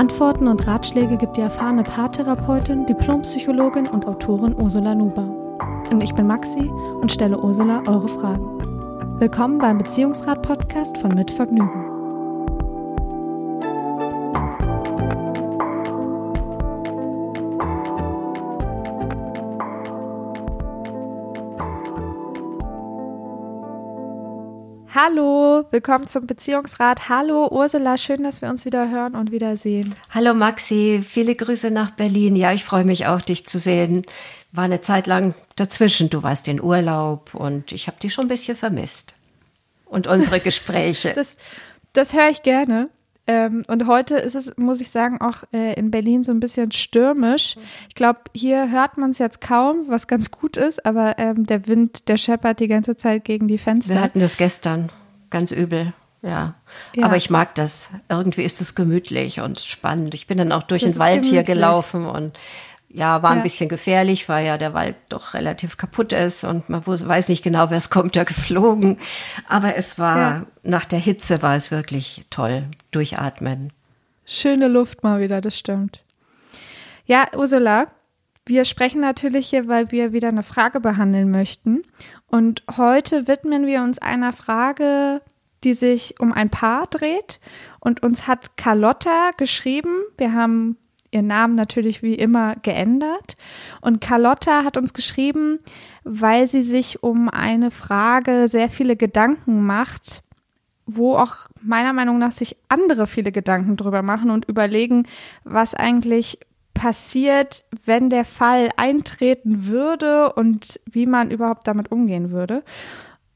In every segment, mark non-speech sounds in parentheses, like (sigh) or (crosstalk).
Antworten und Ratschläge gibt die erfahrene Paartherapeutin, Diplompsychologin und Autorin Ursula Nuber. Und ich bin Maxi und stelle Ursula eure Fragen. Willkommen beim Beziehungsrat-Podcast von Mit Vergnügen. Hallo, willkommen zum Beziehungsrat. Hallo Ursula, schön, dass wir uns wieder hören und wieder sehen. Hallo Maxi, viele Grüße nach Berlin. Ja, ich freue mich auch, dich zu sehen. War eine Zeit lang dazwischen. Du warst in Urlaub und ich habe dich schon ein bisschen vermisst. Und unsere (laughs) Gespräche. das, das höre ich gerne. Ähm, und heute ist es, muss ich sagen, auch äh, in Berlin so ein bisschen stürmisch. Ich glaube, hier hört man es jetzt kaum, was ganz gut ist, aber ähm, der Wind, der scheppert die ganze Zeit gegen die Fenster. Wir hatten das gestern ganz übel. Ja. ja. aber ich mag das. Irgendwie ist es gemütlich und spannend. Ich bin dann auch durch das den Wald gemütlich. hier gelaufen und ja, war ein ja. bisschen gefährlich, weil ja der Wald doch relativ kaputt ist und man weiß nicht genau, wer es kommt da (laughs) geflogen. Aber es war, ja. nach der Hitze war es wirklich toll, durchatmen. Schöne Luft mal wieder, das stimmt. Ja, Ursula, wir sprechen natürlich hier, weil wir wieder eine Frage behandeln möchten. Und heute widmen wir uns einer Frage, die sich um ein Paar dreht. Und uns hat Carlotta geschrieben. Wir haben ihren Namen natürlich wie immer geändert. Und Carlotta hat uns geschrieben, weil sie sich um eine Frage sehr viele Gedanken macht, wo auch meiner Meinung nach sich andere viele Gedanken drüber machen und überlegen, was eigentlich passiert, wenn der Fall eintreten würde und wie man überhaupt damit umgehen würde.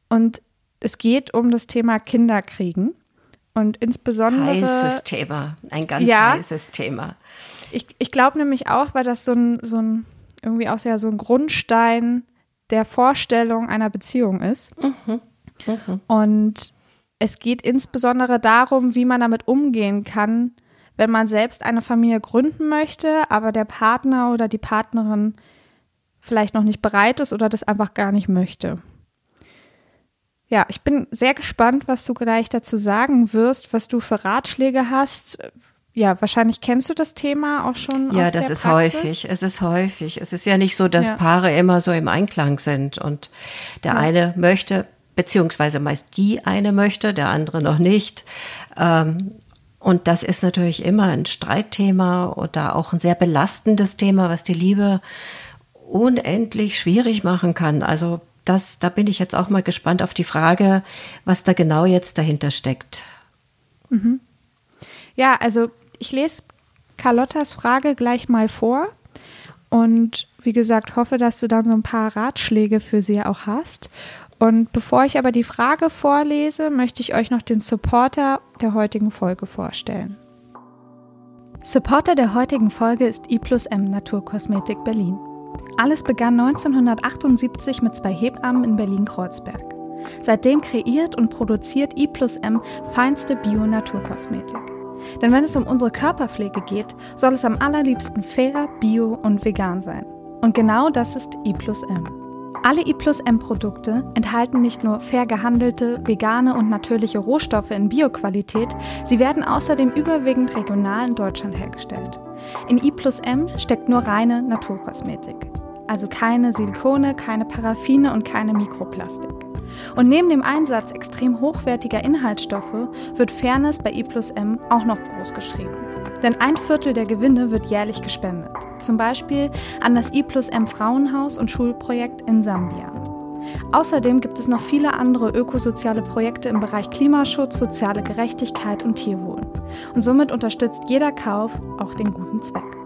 Und es geht um das Thema Kinderkriegen. Und insbesondere. Heißes Thema, ein ganz ja, heißes Thema. Ich, ich glaube nämlich auch, weil das so ein, so ein, irgendwie auch sehr so ein Grundstein der Vorstellung einer Beziehung ist. Mhm. Mhm. Und es geht insbesondere darum, wie man damit umgehen kann, wenn man selbst eine Familie gründen möchte, aber der Partner oder die Partnerin vielleicht noch nicht bereit ist oder das einfach gar nicht möchte. Ja, ich bin sehr gespannt, was du gleich dazu sagen wirst, was du für Ratschläge hast, ja, wahrscheinlich kennst du das Thema auch schon. Ja, das ist Praxis. häufig. Es ist häufig. Es ist ja nicht so, dass ja. Paare immer so im Einklang sind und der ja. eine möchte, beziehungsweise meist die eine möchte, der andere noch nicht. Ähm, und das ist natürlich immer ein Streitthema oder auch ein sehr belastendes Thema, was die Liebe unendlich schwierig machen kann. Also das, da bin ich jetzt auch mal gespannt auf die Frage, was da genau jetzt dahinter steckt. Mhm. Ja, also ich lese Carlottas Frage gleich mal vor und wie gesagt, hoffe, dass du dann so ein paar Ratschläge für sie auch hast. Und bevor ich aber die Frage vorlese, möchte ich euch noch den Supporter der heutigen Folge vorstellen. Supporter der heutigen Folge ist I plus M Naturkosmetik Berlin. Alles begann 1978 mit zwei Hebammen in Berlin-Kreuzberg. Seitdem kreiert und produziert I plus M feinste Bio-Naturkosmetik. Denn wenn es um unsere Körperpflege geht, soll es am allerliebsten fair, bio und vegan sein. Und genau das ist I plus M. Alle I plus M Produkte enthalten nicht nur fair gehandelte, vegane und natürliche Rohstoffe in Bioqualität, sie werden außerdem überwiegend regional in Deutschland hergestellt. In I plus M steckt nur reine Naturkosmetik. Also keine Silikone, keine Paraffine und keine Mikroplastik. Und neben dem Einsatz extrem hochwertiger Inhaltsstoffe wird Fairness bei I plus M auch noch groß geschrieben. Denn ein Viertel der Gewinne wird jährlich gespendet. Zum Beispiel an das I plus M Frauenhaus und Schulprojekt in Sambia. Außerdem gibt es noch viele andere ökosoziale Projekte im Bereich Klimaschutz, soziale Gerechtigkeit und Tierwohl. Und somit unterstützt jeder Kauf auch den guten Zweck.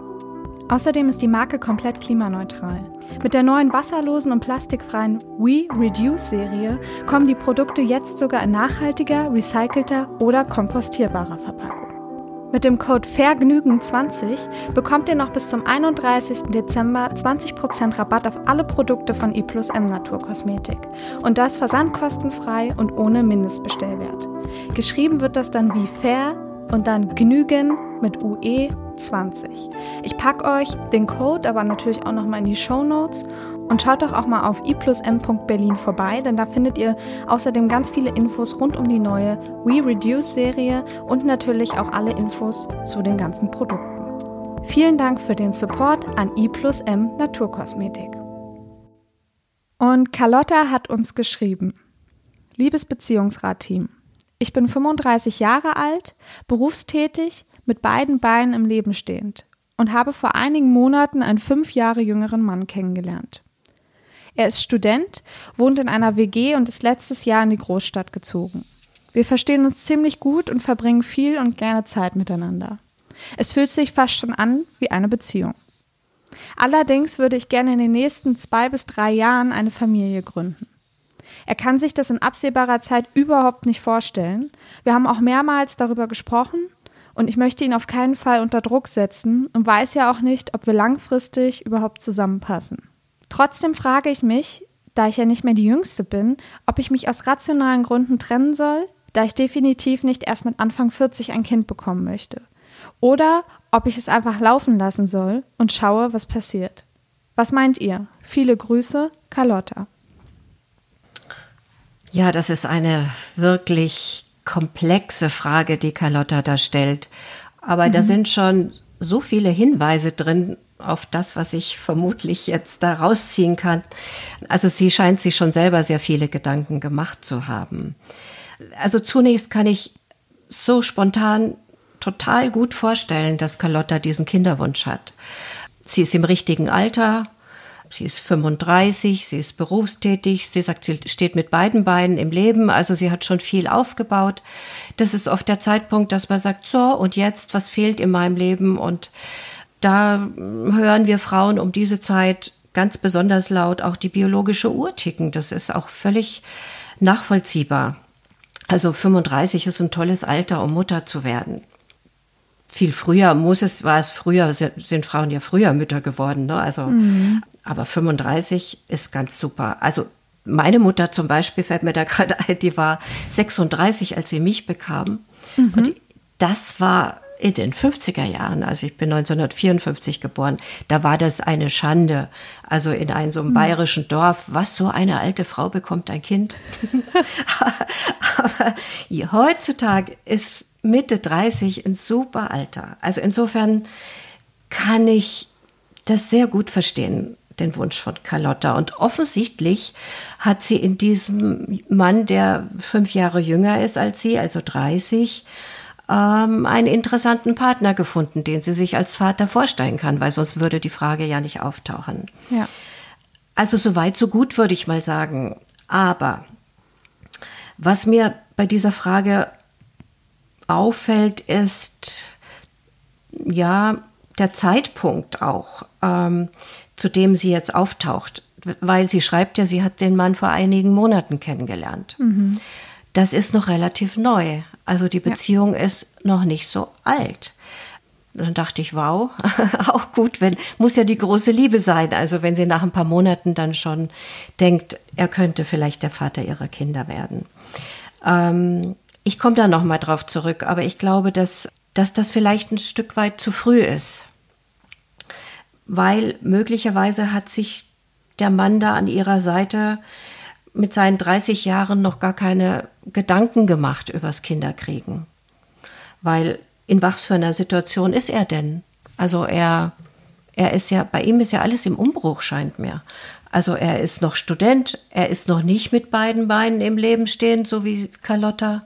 Außerdem ist die Marke komplett klimaneutral. Mit der neuen wasserlosen und plastikfreien We Reduce Serie kommen die Produkte jetzt sogar in nachhaltiger, recycelter oder kompostierbarer Verpackung. Mit dem Code VERGNÜGEN20 bekommt ihr noch bis zum 31. Dezember 20% Rabatt auf alle Produkte von I Naturkosmetik. Und das versandkostenfrei und ohne Mindestbestellwert. Geschrieben wird das dann wie fair und dann Gnügen mit UE 20. Ich packe euch den Code aber natürlich auch nochmal in die Show Notes und schaut doch auch mal auf i+m.berlin vorbei, denn da findet ihr außerdem ganz viele Infos rund um die neue We Reduce Serie und natürlich auch alle Infos zu den ganzen Produkten. Vielen Dank für den Support an i+m Naturkosmetik. Und Carlotta hat uns geschrieben. Liebes Beziehungsrat-Team, ich bin 35 Jahre alt, berufstätig, mit beiden Beinen im Leben stehend und habe vor einigen Monaten einen fünf Jahre jüngeren Mann kennengelernt. Er ist Student, wohnt in einer WG und ist letztes Jahr in die Großstadt gezogen. Wir verstehen uns ziemlich gut und verbringen viel und gerne Zeit miteinander. Es fühlt sich fast schon an wie eine Beziehung. Allerdings würde ich gerne in den nächsten zwei bis drei Jahren eine Familie gründen. Er kann sich das in absehbarer Zeit überhaupt nicht vorstellen. Wir haben auch mehrmals darüber gesprochen und ich möchte ihn auf keinen Fall unter Druck setzen und weiß ja auch nicht, ob wir langfristig überhaupt zusammenpassen. Trotzdem frage ich mich, da ich ja nicht mehr die Jüngste bin, ob ich mich aus rationalen Gründen trennen soll, da ich definitiv nicht erst mit Anfang 40 ein Kind bekommen möchte. Oder ob ich es einfach laufen lassen soll und schaue, was passiert. Was meint ihr? Viele Grüße, Carlotta. Ja, das ist eine wirklich komplexe Frage, die Carlotta da stellt. Aber mhm. da sind schon so viele Hinweise drin, auf das, was ich vermutlich jetzt da rausziehen kann. Also sie scheint sich schon selber sehr viele Gedanken gemacht zu haben. Also zunächst kann ich so spontan total gut vorstellen, dass Carlotta diesen Kinderwunsch hat. Sie ist im richtigen Alter, sie ist 35, sie ist berufstätig, sie sagt, sie steht mit beiden Beinen im Leben, also sie hat schon viel aufgebaut. Das ist oft der Zeitpunkt, dass man sagt, so und jetzt, was fehlt in meinem Leben und da hören wir Frauen um diese Zeit ganz besonders laut auch die biologische Uhr ticken. Das ist auch völlig nachvollziehbar. Also 35 ist ein tolles Alter, um Mutter zu werden. Viel früher muss es, war es früher, sind Frauen ja früher Mütter geworden, ne? Also, mhm. aber 35 ist ganz super. Also meine Mutter zum Beispiel fällt mir da (laughs) gerade ein, die war 36, als sie mich bekam. Mhm. Und das war in den 50er Jahren, also ich bin 1954 geboren, da war das eine Schande. Also in einem so einem hm. bayerischen Dorf, was so eine alte Frau bekommt ein Kind. (laughs) Aber heutzutage ist Mitte 30 ein super Alter. Also insofern kann ich das sehr gut verstehen, den Wunsch von Carlotta. Und offensichtlich hat sie in diesem Mann, der fünf Jahre jünger ist als sie, also 30, ähm, einen interessanten Partner gefunden, den sie sich als Vater vorstellen kann, weil sonst würde die Frage ja nicht auftauchen. Ja. Also so weit, so gut würde ich mal sagen. Aber was mir bei dieser Frage auffällt, ist ja der Zeitpunkt auch, ähm, zu dem sie jetzt auftaucht. Weil sie schreibt ja, sie hat den Mann vor einigen Monaten kennengelernt. Mhm. Das ist noch relativ neu. Also die Beziehung ja. ist noch nicht so alt. Dann dachte ich, wow, (laughs) auch gut, wenn, muss ja die große Liebe sein. Also wenn sie nach ein paar Monaten dann schon denkt, er könnte vielleicht der Vater ihrer Kinder werden. Ähm, ich komme da nochmal drauf zurück, aber ich glaube, dass, dass das vielleicht ein Stück weit zu früh ist. Weil möglicherweise hat sich der Mann da an ihrer Seite mit seinen 30 Jahren noch gar keine Gedanken gemacht übers Kinderkriegen. Weil in was für einer Situation ist er denn? Also er, er ist ja, bei ihm ist ja alles im Umbruch, scheint mir. Also er ist noch Student, er ist noch nicht mit beiden Beinen im Leben stehend, so wie Carlotta.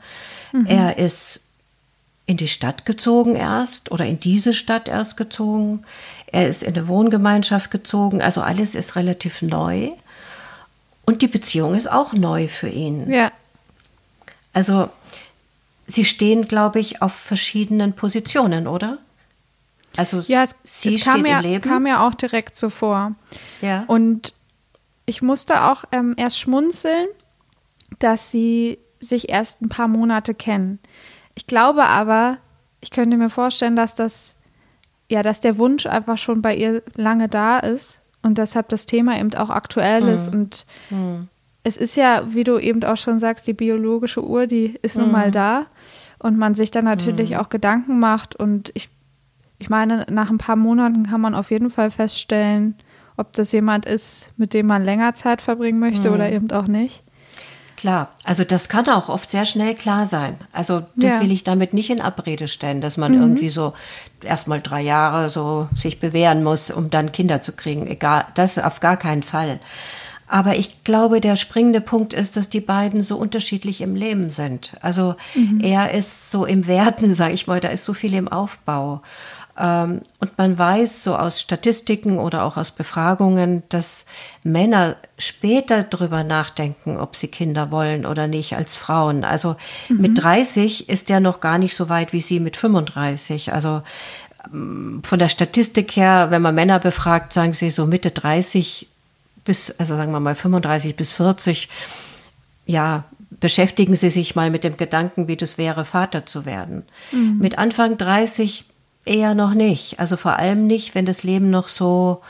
Mhm. Er ist in die Stadt gezogen erst oder in diese Stadt erst gezogen. Er ist in eine Wohngemeinschaft gezogen. Also alles ist relativ neu. Und die Beziehung ist auch neu für ihn. Ja. Also, sie stehen, glaube ich, auf verschiedenen Positionen, oder? Also, ja, es, sie es kam, ja, Leben. kam ja auch direkt so vor. Ja. Und ich musste auch ähm, erst schmunzeln, dass sie sich erst ein paar Monate kennen. Ich glaube aber, ich könnte mir vorstellen, dass das, ja, dass der Wunsch einfach schon bei ihr lange da ist und deshalb das Thema eben auch aktuell ist. Mhm. Und mhm. es ist ja, wie du eben auch schon sagst, die biologische Uhr, die ist nun mal mhm. da und man sich dann natürlich mhm. auch Gedanken macht. Und ich, ich meine, nach ein paar Monaten kann man auf jeden Fall feststellen, ob das jemand ist, mit dem man länger Zeit verbringen möchte oder eben auch nicht. Klar, also das kann auch oft sehr schnell klar sein. Also das ja. will ich damit nicht in Abrede stellen, dass man mhm. irgendwie so erstmal drei Jahre so sich bewähren muss, um dann Kinder zu kriegen. Egal, das auf gar keinen Fall. Aber ich glaube, der springende Punkt ist, dass die beiden so unterschiedlich im Leben sind. Also mhm. er ist so im Werten, (laughs) sage ich mal, da ist so viel im Aufbau. Ähm, und man weiß so aus Statistiken oder auch aus Befragungen, dass Männer später darüber nachdenken, ob sie Kinder wollen oder nicht als Frauen. Also mhm. mit 30 ist der noch gar nicht so weit wie sie mit 35. Also ähm, von der Statistik her, wenn man Männer befragt, sagen sie so Mitte 30 bis, also sagen wir mal 35 bis 40, ja, beschäftigen Sie sich mal mit dem Gedanken, wie das wäre, Vater zu werden. Mhm. Mit Anfang 30 Eher noch nicht. Also vor allem nicht, wenn das Leben noch so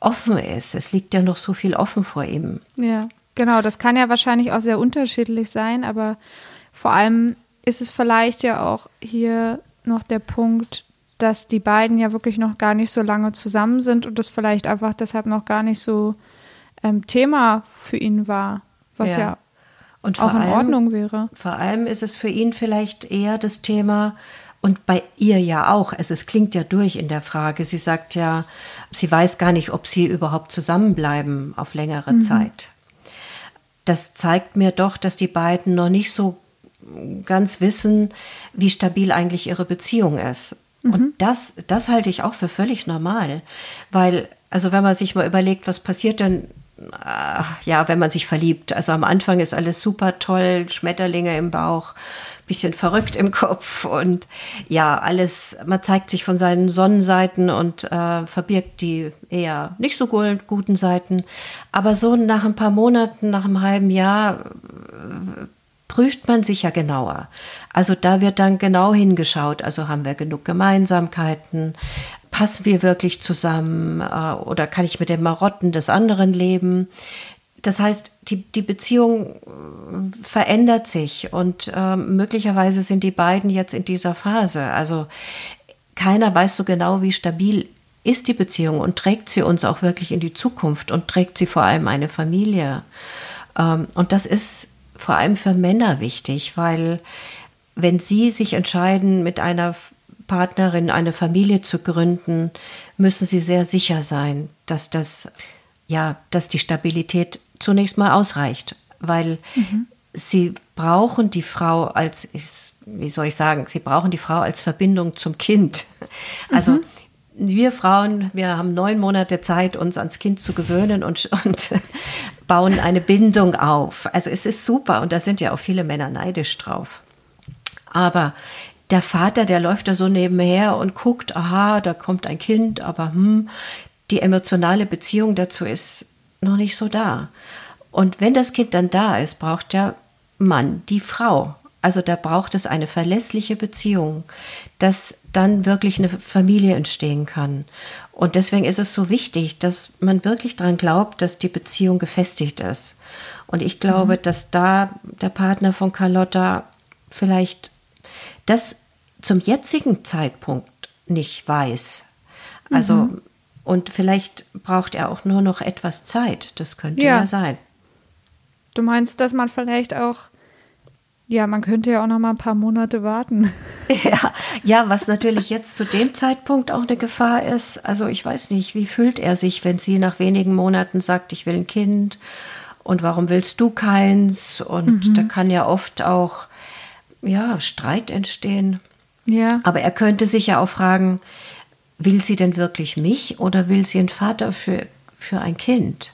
offen ist. Es liegt ja noch so viel offen vor ihm. Ja, genau. Das kann ja wahrscheinlich auch sehr unterschiedlich sein, aber vor allem ist es vielleicht ja auch hier noch der Punkt, dass die beiden ja wirklich noch gar nicht so lange zusammen sind und das vielleicht einfach deshalb noch gar nicht so ähm, Thema für ihn war, was ja, ja und auch in allem, Ordnung wäre. Vor allem ist es für ihn vielleicht eher das Thema, und bei ihr ja auch. Also es klingt ja durch in der Frage. Sie sagt ja, sie weiß gar nicht, ob sie überhaupt zusammenbleiben auf längere mhm. Zeit. Das zeigt mir doch, dass die beiden noch nicht so ganz wissen, wie stabil eigentlich ihre Beziehung ist. Mhm. Und das, das halte ich auch für völlig normal. Weil, also wenn man sich mal überlegt, was passiert denn ja, wenn man sich verliebt. Also am Anfang ist alles super toll, Schmetterlinge im Bauch, bisschen verrückt im Kopf und ja, alles, man zeigt sich von seinen Sonnenseiten und äh, verbirgt die eher nicht so guten Seiten. Aber so nach ein paar Monaten, nach einem halben Jahr prüft man sich ja genauer. Also da wird dann genau hingeschaut, also haben wir genug Gemeinsamkeiten, passen wir wirklich zusammen äh, oder kann ich mit den Marotten des anderen leben? Das heißt, die, die Beziehung äh, verändert sich und äh, möglicherweise sind die beiden jetzt in dieser Phase. Also keiner weiß so genau, wie stabil ist die Beziehung und trägt sie uns auch wirklich in die Zukunft und trägt sie vor allem eine Familie. Ähm, und das ist vor allem für Männer wichtig, weil wenn sie sich entscheiden, mit einer Partnerin eine Familie zu gründen, müssen sie sehr sicher sein, dass das ja, dass die Stabilität zunächst mal ausreicht, weil mhm. sie brauchen die Frau als, wie soll ich sagen, sie brauchen die Frau als Verbindung zum Kind. (laughs) Also mhm. wir Frauen, wir haben neun Monate Zeit, uns ans Kind zu gewöhnen und, (laughs) und bauen eine Bindung auf. Also es ist super und da sind ja auch viele Männer neidisch drauf. Aber der Vater, der läuft da so nebenher und guckt, aha, da kommt ein Kind, aber hm, die emotionale Beziehung dazu ist noch nicht so da. Und wenn das Kind dann da ist, braucht der Mann die Frau. Also da braucht es eine verlässliche Beziehung, dass dann wirklich eine Familie entstehen kann. Und deswegen ist es so wichtig, dass man wirklich daran glaubt, dass die Beziehung gefestigt ist. Und ich glaube, mhm. dass da der Partner von Carlotta vielleicht das zum jetzigen Zeitpunkt nicht weiß. Also mhm. Und vielleicht braucht er auch nur noch etwas Zeit. Das könnte ja, ja sein. Du meinst, dass man vielleicht auch ja, man könnte ja auch noch mal ein paar Monate warten. (laughs) Ja, ja, was natürlich jetzt zu dem Zeitpunkt auch eine Gefahr ist. Also ich weiß nicht, wie fühlt er sich, wenn sie nach wenigen Monaten sagt, ich will ein Kind und warum willst du keins? Und mhm. da kann ja oft auch ja Streit entstehen. Ja. Aber er könnte sich ja auch fragen, will sie denn wirklich mich oder will sie einen Vater für, für ein Kind?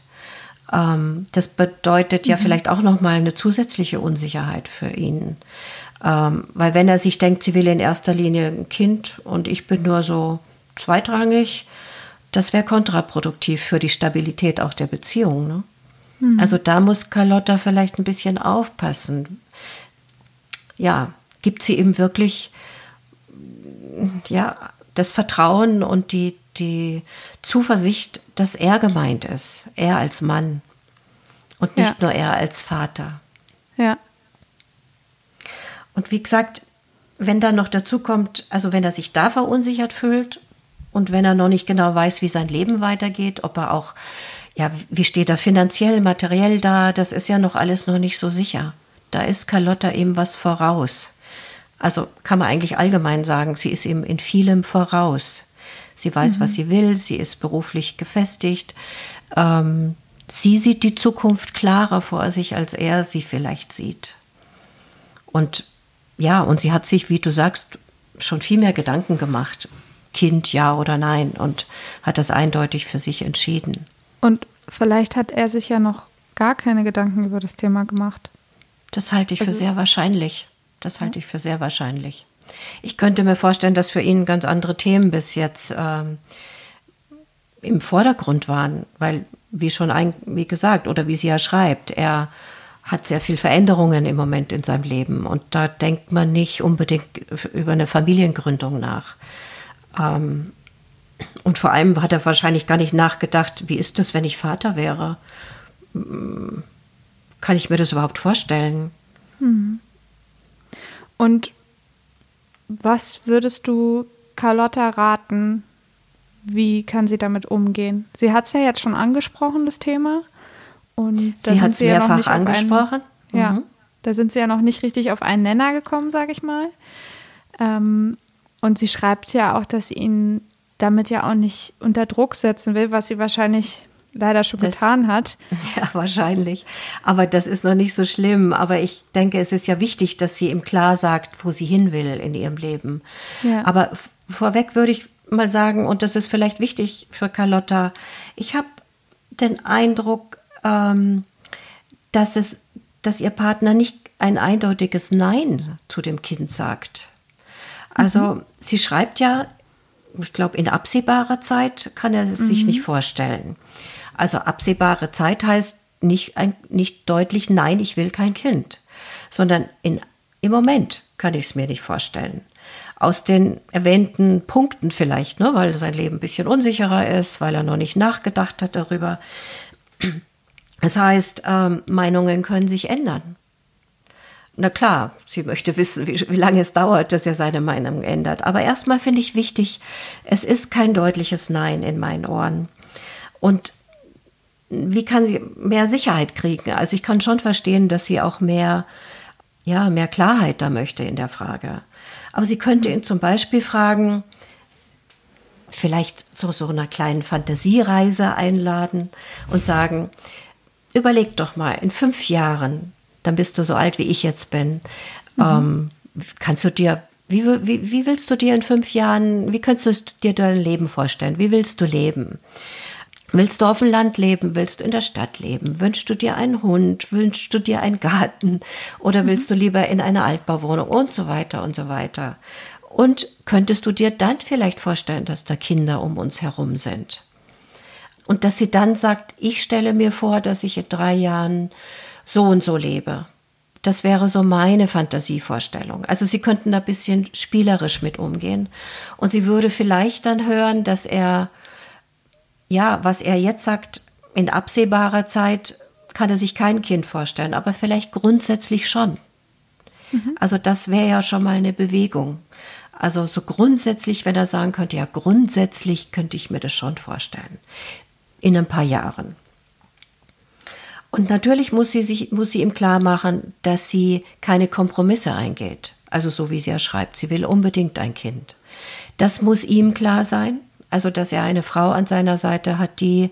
Ähm, das bedeutet ja mhm. vielleicht auch nochmal eine zusätzliche Unsicherheit für ihn. Ähm, weil wenn er sich denkt, sie will in erster Linie ein Kind und ich bin nur so zweitrangig, das wäre kontraproduktiv für die Stabilität auch der Beziehung. Ne? Mhm. Also da muss Carlotta vielleicht ein bisschen aufpassen. Ja, gibt sie ihm wirklich ja, das Vertrauen und die, die Zuversicht, dass er gemeint ist, er als Mann und nicht ja. nur er als Vater. Ja. Und wie gesagt, wenn dann noch dazu kommt, also wenn er sich da verunsichert fühlt und wenn er noch nicht genau weiß, wie sein Leben weitergeht, ob er auch, ja, wie steht er finanziell, materiell da, das ist ja noch alles noch nicht so sicher. Da ist Carlotta ihm was voraus. Also kann man eigentlich allgemein sagen, sie ist ihm in vielem voraus. Sie weiß, mhm. was sie will, sie ist beruflich gefestigt. Ähm, sie sieht die Zukunft klarer vor sich, als er sie vielleicht sieht. Und ja, und sie hat sich, wie du sagst, schon viel mehr Gedanken gemacht. Kind, ja oder nein, und hat das eindeutig für sich entschieden. Und vielleicht hat er sich ja noch gar keine Gedanken über das Thema gemacht. Das halte ich also, für sehr wahrscheinlich. Das halte ich für sehr wahrscheinlich. Ich könnte mir vorstellen, dass für ihn ganz andere Themen bis jetzt ähm, im Vordergrund waren, weil, wie schon ein, wie gesagt, oder wie sie ja schreibt, er hat sehr viel Veränderungen im Moment in seinem Leben und da denkt man nicht unbedingt über eine Familiengründung nach. Ähm, und vor allem hat er wahrscheinlich gar nicht nachgedacht, wie ist es, wenn ich Vater wäre? Kann ich mir das überhaupt vorstellen? Hm. Und was würdest du Carlotta raten? Wie kann sie damit umgehen? Sie hat es ja jetzt schon angesprochen, das Thema. Und sie hat es mehrfach ja angesprochen. Einen, ja, mhm. da sind sie ja noch nicht richtig auf einen Nenner gekommen, sage ich mal. Ähm, und sie schreibt ja auch, dass sie ihn damit ja auch nicht unter Druck setzen will, was sie wahrscheinlich leider schon das, getan hat. (laughs) Ja, wahrscheinlich. Aber das ist noch nicht so schlimm. Aber ich denke, es ist ja wichtig, dass sie ihm klar sagt, wo sie hin will in ihrem Leben. Ja. Aber vorweg würde ich mal sagen, und das ist vielleicht wichtig für Carlotta, ich habe den Eindruck, ähm, dass es, dass ihr Partner nicht ein eindeutiges Nein zu dem Kind sagt. Also mhm. sie schreibt ja, ich glaube, in absehbarer Zeit kann er es mhm. sich nicht vorstellen. Also absehbare Zeit heißt nicht, ein, nicht deutlich, nein, ich will kein Kind, sondern in, im Moment kann ich es mir nicht vorstellen. Aus den erwähnten Punkten vielleicht, ne, weil sein Leben ein bisschen unsicherer ist, weil er noch nicht nachgedacht hat darüber. Das heißt, ähm, Meinungen können sich ändern. Na klar, sie möchte wissen, wie, wie lange es dauert, dass er seine Meinung ändert. Aber erstmal finde ich wichtig, es ist kein deutliches Nein in meinen Ohren. Und wie kann sie mehr Sicherheit kriegen? Also ich kann schon verstehen, dass sie auch mehr, ja, mehr Klarheit da möchte in der Frage. Aber sie könnte ihn zum Beispiel fragen, vielleicht zu so einer kleinen Fantasiereise einladen und sagen, überleg doch mal, in fünf Jahren, dann bist du so alt, wie ich jetzt bin, mhm. ähm, kannst du dir, wie, wie, wie willst du dir in fünf Jahren, wie könntest du dir dein Leben vorstellen? Wie willst du leben? Willst du auf dem Land leben? Willst du in der Stadt leben? Wünschst du dir einen Hund? Wünschst du dir einen Garten? Oder mhm. willst du lieber in eine Altbauwohnung? Und so weiter und so weiter. Und könntest du dir dann vielleicht vorstellen, dass da Kinder um uns herum sind? Und dass sie dann sagt, ich stelle mir vor, dass ich in drei Jahren so und so lebe. Das wäre so meine Fantasievorstellung. Also sie könnten da ein bisschen spielerisch mit umgehen. Und sie würde vielleicht dann hören, dass er ja, was er jetzt sagt, in absehbarer Zeit kann er sich kein Kind vorstellen, aber vielleicht grundsätzlich schon. Mhm. Also das wäre ja schon mal eine Bewegung. Also so grundsätzlich, wenn er sagen könnte, ja, grundsätzlich könnte ich mir das schon vorstellen. In ein paar Jahren. Und natürlich muss sie sich, muss sie ihm klar machen, dass sie keine Kompromisse eingeht. Also so wie sie ja schreibt, sie will unbedingt ein Kind. Das muss ihm klar sein. Also, dass er eine Frau an seiner Seite hat, die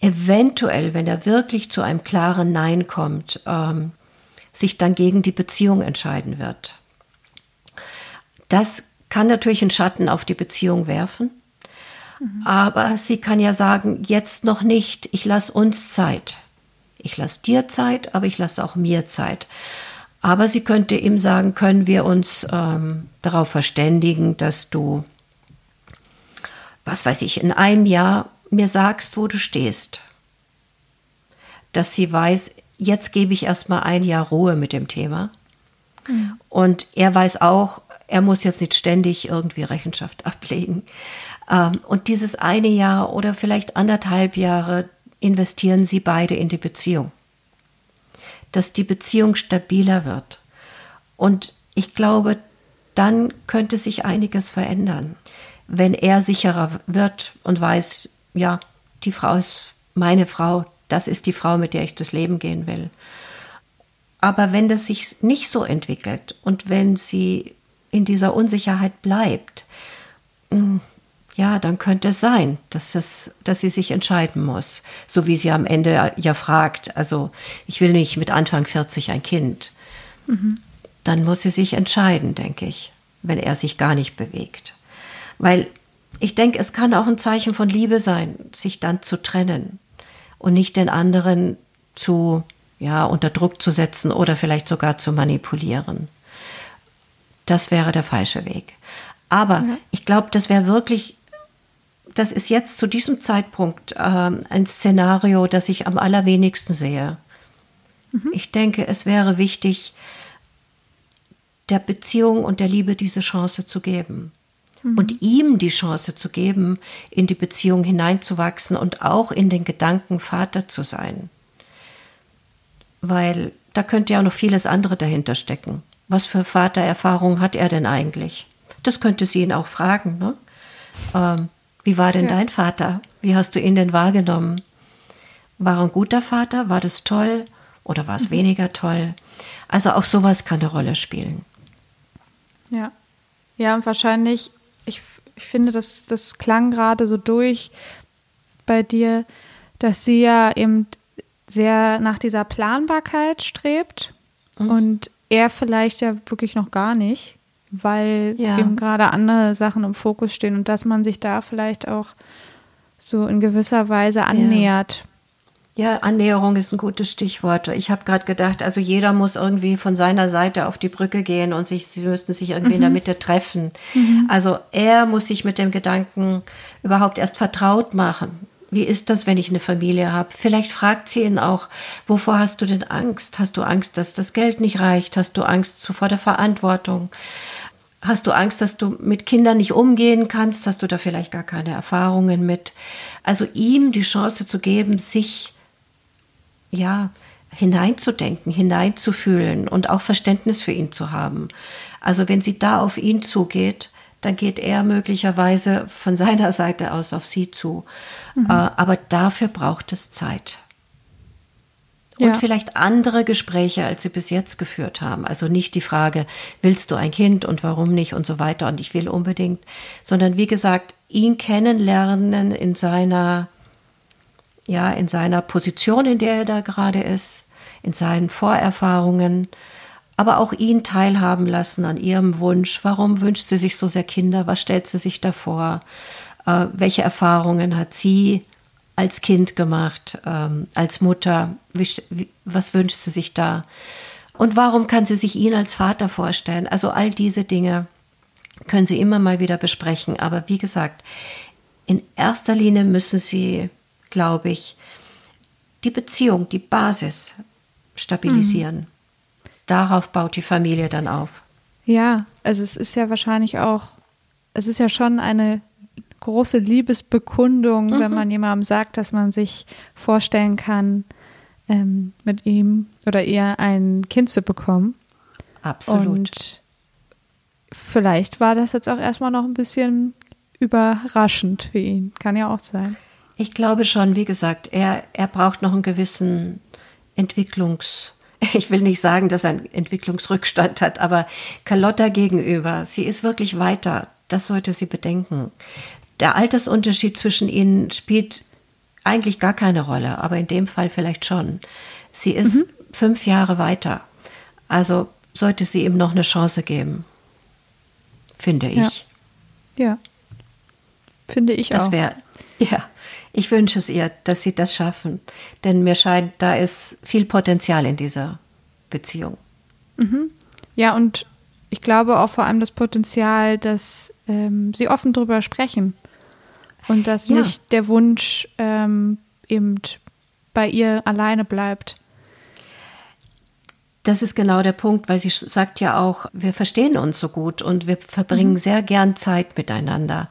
eventuell, wenn er wirklich zu einem klaren Nein kommt, ähm, sich dann gegen die Beziehung entscheiden wird. Das kann natürlich einen Schatten auf die Beziehung werfen. Mhm. Aber sie kann ja sagen, jetzt noch nicht, ich lasse uns Zeit. Ich lasse dir Zeit, aber ich lasse auch mir Zeit. Aber sie könnte ihm sagen, können wir uns ähm, darauf verständigen, dass du was weiß ich, in einem Jahr mir sagst, wo du stehst. Dass sie weiß, jetzt gebe ich erstmal ein Jahr Ruhe mit dem Thema. Mhm. Und er weiß auch, Er muss jetzt nicht ständig irgendwie Rechenschaft (laughs) ablegen. Ähm, und dieses eine Jahr oder vielleicht anderthalb Jahre investieren sie beide in die Beziehung. Dass die Beziehung stabiler wird. Und ich glaube, dann könnte sich einiges verändern. Wenn er sicherer wird und weiß, ja, die Frau ist meine Frau, das ist die Frau, mit der ich das Leben gehen will. Aber wenn das sich nicht so entwickelt und wenn sie in dieser Unsicherheit bleibt, hm, ja, dann könnte es sein, dass, es, dass sie sich entscheiden muss. So wie sie am Ende ja fragt, also ich will nicht mit Anfang 40 ein Kind. Mhm. Dann muss sie sich entscheiden, denke ich, wenn er sich gar nicht bewegt. Weil ich denke, es kann auch ein Zeichen von Liebe sein, sich dann zu trennen und nicht den anderen zu, ja, unter Druck zu setzen oder vielleicht sogar zu manipulieren. Das wäre der falsche Weg. Aber mhm. ich glaube, das wäre wirklich das ist jetzt zu diesem Zeitpunkt äh, ein Szenario, das ich am allerwenigsten sehe. Mhm. Ich denke, es wäre wichtig, der Beziehung und der Liebe diese Chance zu geben. Mhm. Und ihm die Chance zu geben, in die Beziehung hineinzuwachsen und auch in den Gedanken Vater zu sein. Weil da könnte ja noch vieles andere dahinter stecken. Was für Vatererfahrung hat er denn eigentlich? Das könnte sie ihn auch fragen. Ne? Ähm, wie war denn ja. dein Vater? Wie hast du ihn denn wahrgenommen? War er ein guter Vater? War das toll? Oder war es mhm. weniger toll? Also auch sowas kann eine Rolle spielen. Ja. Ja, und wahrscheinlich, ich, ich finde, das, das klang gerade so durch bei dir, dass sie ja eben sehr nach dieser Planbarkeit strebt mhm. und er vielleicht ja wirklich noch gar nicht weil ja. eben gerade andere Sachen im Fokus stehen und dass man sich da vielleicht auch so in gewisser Weise annähert. Ja, Annäherung ist ein gutes Stichwort. Ich habe gerade gedacht, also jeder muss irgendwie von seiner Seite auf die Brücke gehen und sich, sie müssten sich irgendwie mhm. in der mhm. Mitte treffen. Mhm. Also er muss sich mit dem Gedanken überhaupt erst vertraut machen. Wie ist das, wenn ich eine Familie habe? Vielleicht fragt sie ihn auch, wovor hast du denn Angst? Hast du Angst, dass das Geld nicht reicht? Hast du Angst vor der Verantwortung? Hast du Angst, dass du mit Kindern nicht umgehen kannst? Hast du da vielleicht gar keine Erfahrungen mit? Also ihm die Chance zu geben, sich ja hineinzudenken, hineinzufühlen und auch Verständnis für ihn zu haben. Also wenn sie da auf ihn zugeht, dann geht er möglicherweise von (laughs) seiner Seite aus auf sie zu. Mhm. Äh, aber dafür braucht es Zeit und ja. vielleicht andere Gespräche, als sie bis jetzt geführt haben. Also nicht die Frage, willst du ein Kind und warum nicht und so weiter und ich will unbedingt, sondern wie gesagt, ihn kennenlernen in seiner, ja, in seiner Position, in der er da gerade ist, in seinen Vorerfahrungen, aber auch ihn teilhaben lassen an ihrem Wunsch. Warum wünscht sie sich so sehr Kinder? Was stellt sie sich davor? Äh, welche Erfahrungen hat sie als Kind gemacht, ähm, als Mutter? Wie, wie, was wünscht sie sich da? Und warum kann sie sich ihn als Vater vorstellen? Also all diese Dinge können Sie immer mal wieder besprechen. Aber wie gesagt, in erster Linie müssen Sie, glaube ich, die Beziehung, die Basis stabilisieren. Mhm. Darauf baut die Familie dann auf. Ja, also es ist ja wahrscheinlich auch, es ist ja schon eine große Liebesbekundung, mhm. wenn man jemandem sagt, dass man sich vorstellen kann, ähm, mit ihm oder ihr ein Kind zu bekommen. Absolut. Und vielleicht war das jetzt auch erstmal noch ein bisschen überraschend für ihn. Kann ja auch sein. Ich glaube schon, wie gesagt, er, er braucht noch einen gewissen Entwicklungs- (laughs) ich will nicht sagen, dass er einen Entwicklungsrückstand hat, aber Carlotta gegenüber, sie ist wirklich weiter. Das sollte sie bedenken. Der Altersunterschied zwischen ihnen spielt eigentlich gar keine Rolle, aber in dem Fall vielleicht schon. Sie ist mhm. fünf Jahre weiter. Also sollte sie ihm noch eine Chance geben, finde ich. Ja, ja. finde ich das auch. Wär, (laughs) ja, ich wünsche es ihr, dass sie das schaffen, denn mir scheint, da ist viel Potenzial in dieser Beziehung. Mhm. Ja, und ich glaube auch vor allem das Potenzial, dass ähm, sie offen darüber sprechen. Und dass ja. nicht der Wunsch ähm, eben bei ihr alleine bleibt. das ist genau der Punkt, weil sie sagt ja auch, wir verstehen uns so gut und wir verbringen mhm. sehr gern Zeit miteinander.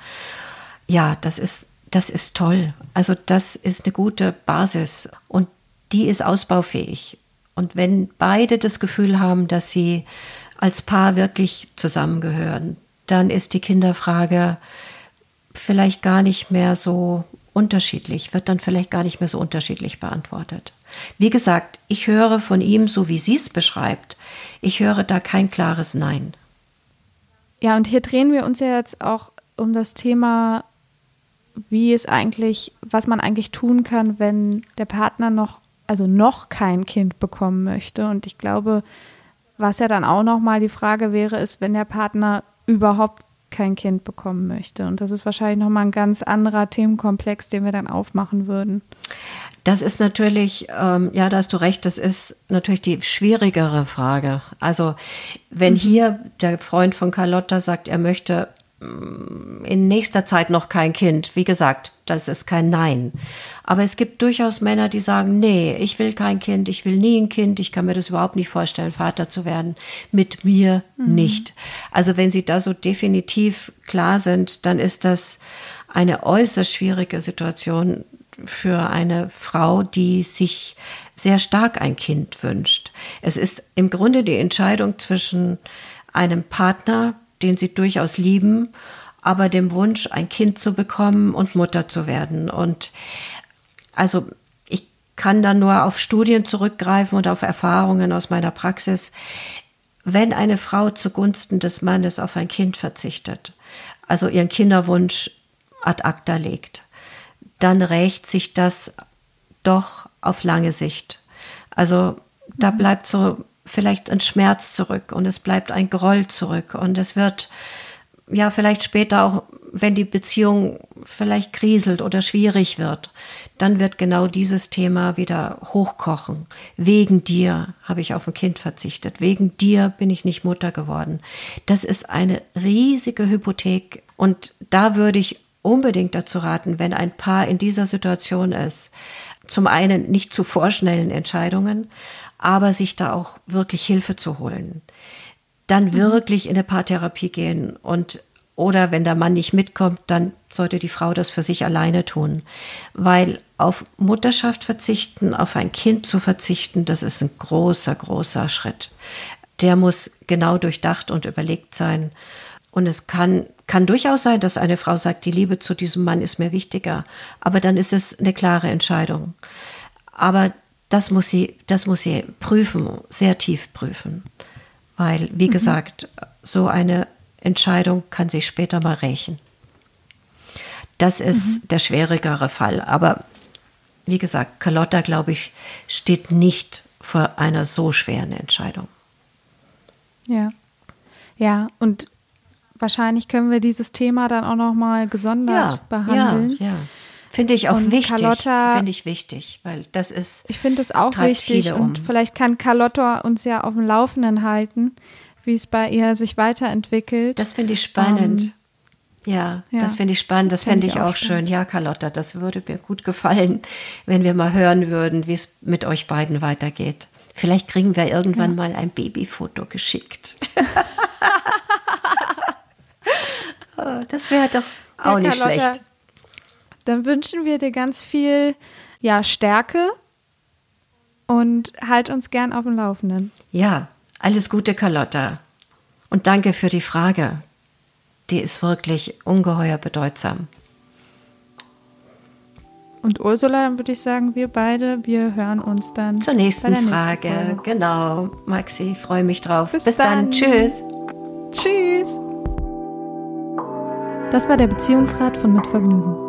Ja, das ist, das ist toll. Also das ist eine gute Basis und die ist ausbaufähig. Und wenn beide das Gefühl haben, dass sie als Paar wirklich zusammengehören, dann ist die Kinderfrage vielleicht gar nicht mehr so unterschiedlich, wird dann vielleicht gar nicht mehr so unterschiedlich beantwortet. Wie gesagt, ich höre von ihm, so wie sie es beschreibt, ich höre da kein klares Nein. Ja, und hier drehen wir uns ja jetzt auch um das Thema, wie es eigentlich, was man eigentlich tun kann, wenn der Partner noch, also noch kein Kind bekommen möchte. Und ich glaube, was ja dann auch nochmal die Frage wäre, ist, wenn der Partner überhaupt kein Kind bekommen möchte. Und das ist wahrscheinlich nochmal ein ganz anderer Themenkomplex, den wir dann aufmachen würden. Das ist natürlich, ähm, ja, da hast du recht, das ist natürlich die schwierigere Frage. Also wenn mhm. hier der Freund von Carlotta sagt, er möchte in nächster Zeit noch kein Kind, wie gesagt, das ist kein Nein. Aber es gibt durchaus Männer, die sagen, nee, ich will kein Kind, ich will nie ein Kind, ich kann mir das überhaupt nicht vorstellen, Vater zu werden. Mit mir mhm. nicht. Also wenn sie da so definitiv klar sind, dann ist das eine äußerst schwierige Situation für eine Frau, die sich sehr stark ein Kind wünscht. Es ist im Grunde die Entscheidung zwischen einem Partner, den sie durchaus lieben, aber dem Wunsch, ein Kind zu bekommen und Mutter zu werden. Und also ich kann da nur auf Studien zurückgreifen und auf Erfahrungen aus meiner Praxis. Wenn eine Frau zugunsten des Mannes auf ein Kind verzichtet, also ihren Kinderwunsch ad acta legt, dann rächt sich das doch auf lange Sicht. Also da mhm. bleibt so vielleicht ein Schmerz zurück und es bleibt ein Groll zurück und es wird ja vielleicht später auch, wenn die Beziehung vielleicht kriselt oder schwierig wird, dann wird genau dieses Thema wieder hochkochen. Wegen dir habe ich auf ein Kind verzichtet. Wegen dir bin ich nicht Mutter geworden. Das ist eine riesige Hypothek und da würde ich unbedingt dazu raten, wenn ein Paar in dieser Situation ist, zum einen nicht zu vorschnellen Entscheidungen, aber sich da auch wirklich Hilfe zu holen. Dann mhm. wirklich in eine Paartherapie gehen und oder wenn der Mann nicht mitkommt, dann sollte die Frau das für sich alleine tun. Weil auf Mutterschaft verzichten, auf ein Kind zu verzichten, das ist ein großer, großer Schritt. Der muss genau durchdacht und überlegt sein. Und es kann kann durchaus sein, dass eine Frau sagt, die Liebe zu diesem Mann ist mir wichtiger, aber dann ist es eine klare Entscheidung. Aber das muss sie, das muss sie prüfen, sehr tief prüfen. Weil, wie mhm. gesagt, so eine Entscheidung kann sich später mal rächen. Das ist mhm. der schwierigere Fall. Aber wie gesagt, Carlotta, glaube ich, steht nicht vor einer so schweren Entscheidung. Ja. Ja, und wahrscheinlich können wir dieses Thema dann auch noch mal gesondert ja, behandeln. Ja, ja. Finde ich auch und wichtig. Carlotta, finde ich wichtig, weil das ist. Ich finde es auch wichtig um. und vielleicht kann Carlotta uns ja auf dem Laufenden halten, wie es bei ihr sich weiterentwickelt. Das finde ich spannend. Ähm, ja, ja, das finde ich spannend. Das fände ich, ich auch schön. Ja, Carlotta, das würde mir gut gefallen, wenn wir mal hören würden, wie es mit euch beiden weitergeht. Vielleicht kriegen wir irgendwann ja. mal ein Babyfoto geschickt. (laughs) Oh, das wäre doch auch ja, nicht Carlotta, schlecht. Dann wünschen wir dir ganz viel ja, Stärke und halt uns gern auf dem Laufenden. Ja, alles Gute, Carlotta. Und danke für die Frage. Die ist wirklich ungeheuer bedeutsam. Und Ursula, dann würde ich sagen, wir beide, wir hören uns dann zur nächsten, nächsten Frage. Folge. Genau, Maxi, freue mich drauf. Bis, Bis dann. dann. Tschüss. Tschüss. Das war der Beziehungsrat von Mitvergnügen.